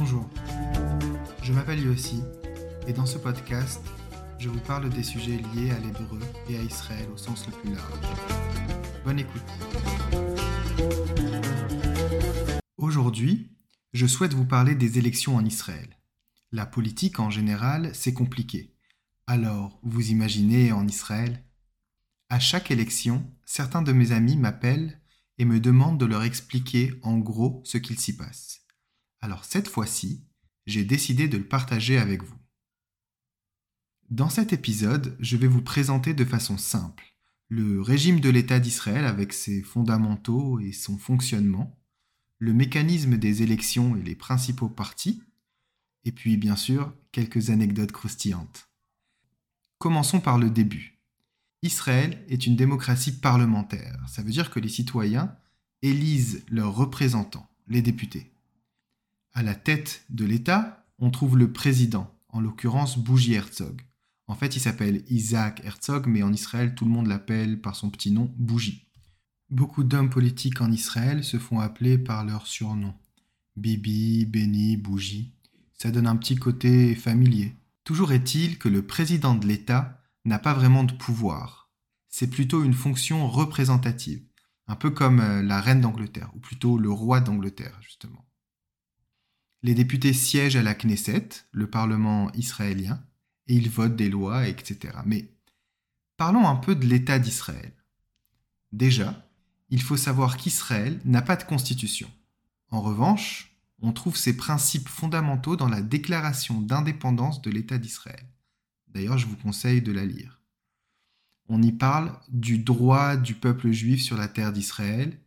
Bonjour, je m'appelle Yossi et dans ce podcast, je vous parle des sujets liés à l'hébreu et à Israël au sens le plus large. Bonne écoute. Aujourd'hui, je souhaite vous parler des élections en Israël. La politique en général, c'est compliqué. Alors, vous imaginez en Israël? À chaque élection, certains de mes amis m'appellent et me demandent de leur expliquer en gros ce qu'il s'y passe. Alors cette fois-ci, j'ai décidé de le partager avec vous. Dans cet épisode, je vais vous présenter de façon simple le régime de l'État d'Israël avec ses fondamentaux et son fonctionnement, le mécanisme des élections et les principaux partis, et puis bien sûr quelques anecdotes croustillantes. Commençons par le début. Israël est une démocratie parlementaire. Ça veut dire que les citoyens élisent leurs représentants, les députés. À la tête de l'État, on trouve le président, en l'occurrence Bougie Herzog. En fait, il s'appelle Isaac Herzog, mais en Israël, tout le monde l'appelle par son petit nom Bougie. Beaucoup d'hommes politiques en Israël se font appeler par leur surnom. Bibi, Benny, Bougie. Ça donne un petit côté familier. Toujours est-il que le président de l'État n'a pas vraiment de pouvoir. C'est plutôt une fonction représentative, un peu comme euh, la reine d'Angleterre, ou plutôt le roi d'Angleterre, justement. Les députés siègent à la Knesset, le Parlement israélien, et ils votent des lois, etc. Mais parlons un peu de l'État d'Israël. Déjà, il faut savoir qu'Israël n'a pas de constitution. En revanche, on trouve ces principes fondamentaux dans la déclaration d'indépendance de l'État d'Israël. D'ailleurs, je vous conseille de la lire. On y parle du droit du peuple juif sur la terre d'Israël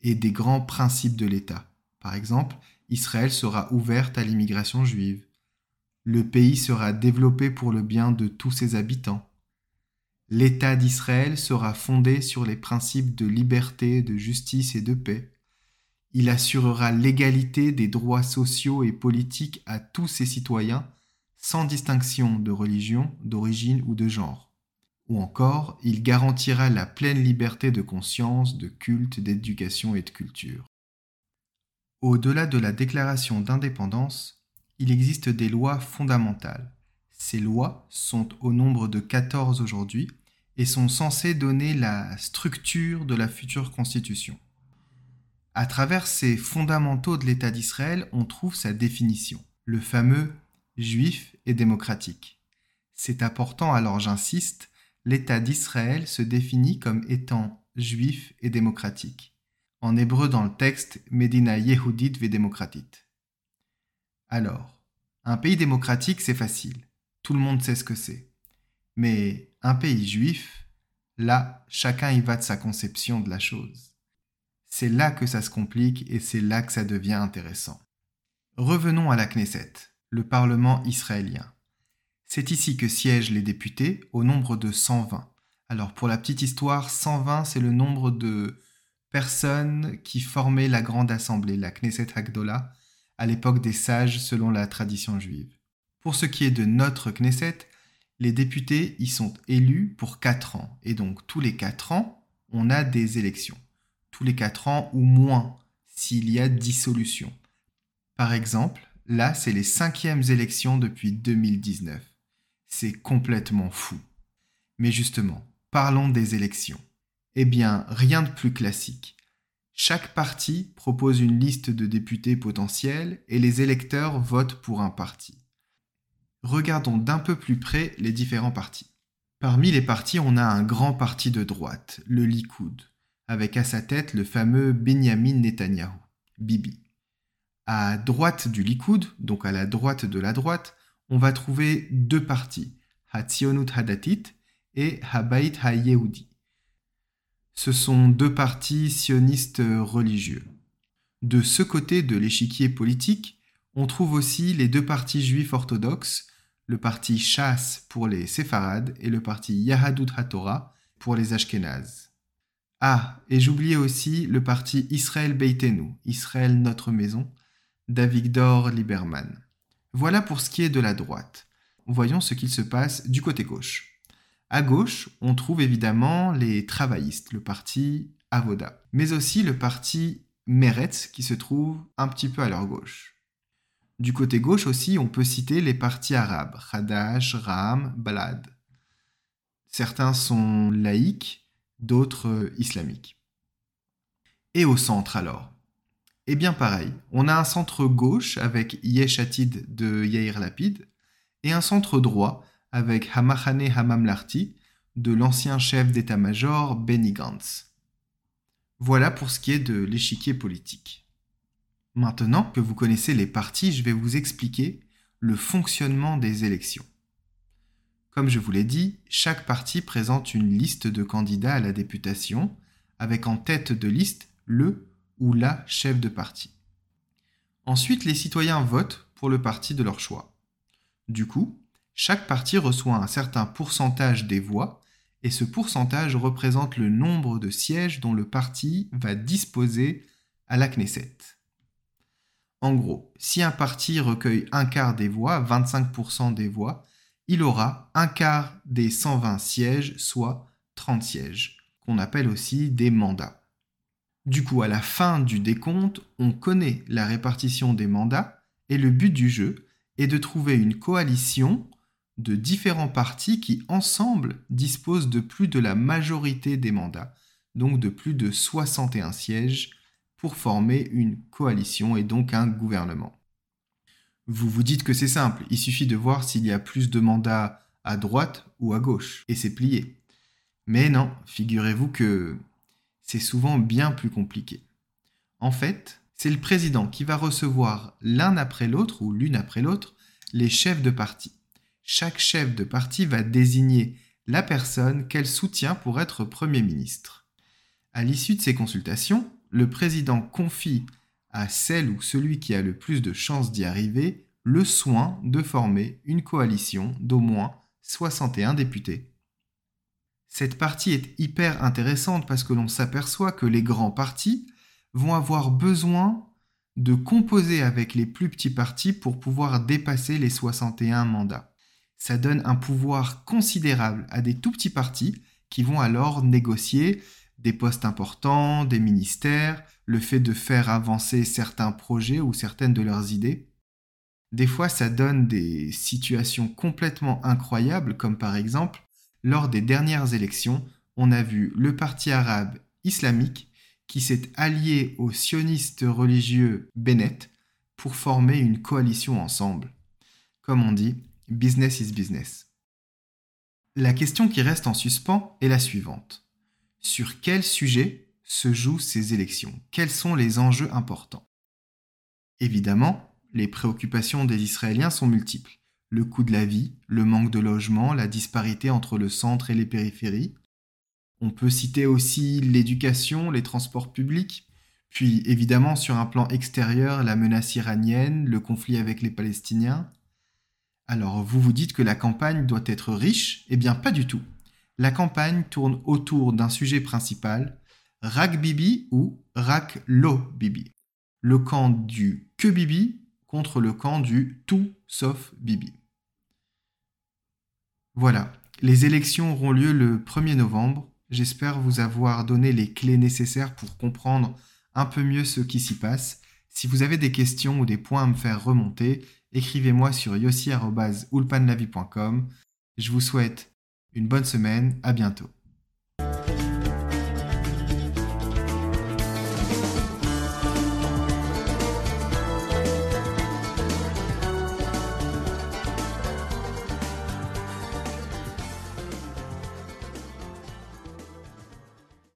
et des grands principes de l'État. Par exemple, Israël sera ouverte à l'immigration juive. Le pays sera développé pour le bien de tous ses habitants. L'État d'Israël sera fondé sur les principes de liberté, de justice et de paix. Il assurera l'égalité des droits sociaux et politiques à tous ses citoyens, sans distinction de religion, d'origine ou de genre. Ou encore, il garantira la pleine liberté de conscience, de culte, d'éducation et de culture. Au-delà de la déclaration d'indépendance, il existe des lois fondamentales. Ces lois sont au nombre de 14 aujourd'hui et sont censées donner la structure de la future constitution. À travers ces fondamentaux de l'État d'Israël, on trouve sa définition, le fameux juif et démocratique. C'est important, alors j'insiste, l'État d'Israël se définit comme étant juif et démocratique. En hébreu dans le texte, Medina Yehudit ve. Alors, un pays démocratique, c'est facile. Tout le monde sait ce que c'est. Mais un pays juif, là, chacun y va de sa conception de la chose. C'est là que ça se complique et c'est là que ça devient intéressant. Revenons à la Knesset, le Parlement israélien. C'est ici que siègent les députés au nombre de 120. Alors pour la petite histoire, 120 c'est le nombre de personnes qui formaient la grande assemblée, la Knesset Hagdola, à l'époque des sages selon la tradition juive. Pour ce qui est de notre Knesset, les députés y sont élus pour 4 ans, et donc tous les 4 ans, on a des élections tous les 4 ans ou moins s'il y a dissolution. Par exemple, là, c'est les cinquièmes élections depuis 2019. C'est complètement fou. Mais justement, parlons des élections. Eh bien, rien de plus classique. Chaque parti propose une liste de députés potentiels et les électeurs votent pour un parti. Regardons d'un peu plus près les différents partis. Parmi les partis, on a un grand parti de droite, le Likoud avec à sa tête le fameux Benjamin Netanyahu, Bibi. À droite du Likoud, donc à la droite de la droite, on va trouver deux partis, Hatzionut Hadatit et Habait HaYehudi. Ce sont deux partis sionistes religieux. De ce côté de l'échiquier politique, on trouve aussi les deux partis juifs orthodoxes, le parti Shas pour les séfarades et le parti Yahadut HaTorah pour les Ashkénazes. Ah, et j'oubliais aussi le parti Israël Beitenu, Israël Notre Maison, d'Avigdor Lieberman. Voilà pour ce qui est de la droite. Voyons ce qu'il se passe du côté gauche. À gauche, on trouve évidemment les travaillistes, le parti Avoda, mais aussi le parti Meretz qui se trouve un petit peu à leur gauche. Du côté gauche aussi, on peut citer les partis arabes, Hadash, Ram, Balad. Certains sont laïques, d'autres islamiques. Et au centre alors? Eh bien pareil, on a un centre gauche avec Yeshatid de Yair Lapid et un centre droit avec Hamachane Hamamlarti de l'ancien chef d'état-major Benny Gantz. Voilà pour ce qui est de l'échiquier politique. Maintenant que vous connaissez les partis, je vais vous expliquer le fonctionnement des élections. Comme je vous l'ai dit, chaque parti présente une liste de candidats à la députation, avec en tête de liste le ou la chef de parti. Ensuite, les citoyens votent pour le parti de leur choix. Du coup, chaque parti reçoit un certain pourcentage des voix, et ce pourcentage représente le nombre de sièges dont le parti va disposer à la Knesset. En gros, si un parti recueille un quart des voix, 25% des voix, il aura un quart des 120 sièges, soit 30 sièges, qu'on appelle aussi des mandats. Du coup, à la fin du décompte, on connaît la répartition des mandats et le but du jeu est de trouver une coalition de différents partis qui ensemble disposent de plus de la majorité des mandats, donc de plus de 61 sièges, pour former une coalition et donc un gouvernement. Vous vous dites que c'est simple, il suffit de voir s'il y a plus de mandats à droite ou à gauche, et c'est plié. Mais non, figurez-vous que c'est souvent bien plus compliqué. En fait, c'est le président qui va recevoir l'un après l'autre ou l'une après l'autre les chefs de parti. Chaque chef de parti va désigner la personne qu'elle soutient pour être Premier ministre. À l'issue de ces consultations, le président confie à celle ou celui qui a le plus de chances d'y arriver le soin de former une coalition d'au moins 61 députés. Cette partie est hyper intéressante parce que l'on s'aperçoit que les grands partis vont avoir besoin de composer avec les plus petits partis pour pouvoir dépasser les 61 mandats. Ça donne un pouvoir considérable à des tout petits partis qui vont alors négocier des postes importants, des ministères, le fait de faire avancer certains projets ou certaines de leurs idées. Des fois, ça donne des situations complètement incroyables, comme par exemple, lors des dernières élections, on a vu le parti arabe islamique qui s'est allié aux sionistes religieux Bennett pour former une coalition ensemble. Comme on dit, business is business. La question qui reste en suspens est la suivante. Sur quel sujet se jouent ces élections? Quels sont les enjeux importants? Évidemment, les préoccupations des Israéliens sont multiples. Le coût de la vie, le manque de logement, la disparité entre le centre et les périphéries. On peut citer aussi l'éducation, les transports publics, puis évidemment sur un plan extérieur, la menace iranienne, le conflit avec les Palestiniens. Alors vous vous dites que la campagne doit être riche? Eh bien pas du tout la campagne tourne autour d'un sujet principal, Rak Bibi ou Rak Lo Bibi. Le camp du que Bibi contre le camp du tout sauf Bibi. Voilà, les élections auront lieu le 1er novembre. J'espère vous avoir donné les clés nécessaires pour comprendre un peu mieux ce qui s'y passe. Si vous avez des questions ou des points à me faire remonter, écrivez-moi sur yossi.ulpanlavi.com. Je vous souhaite une bonne semaine, à bientôt.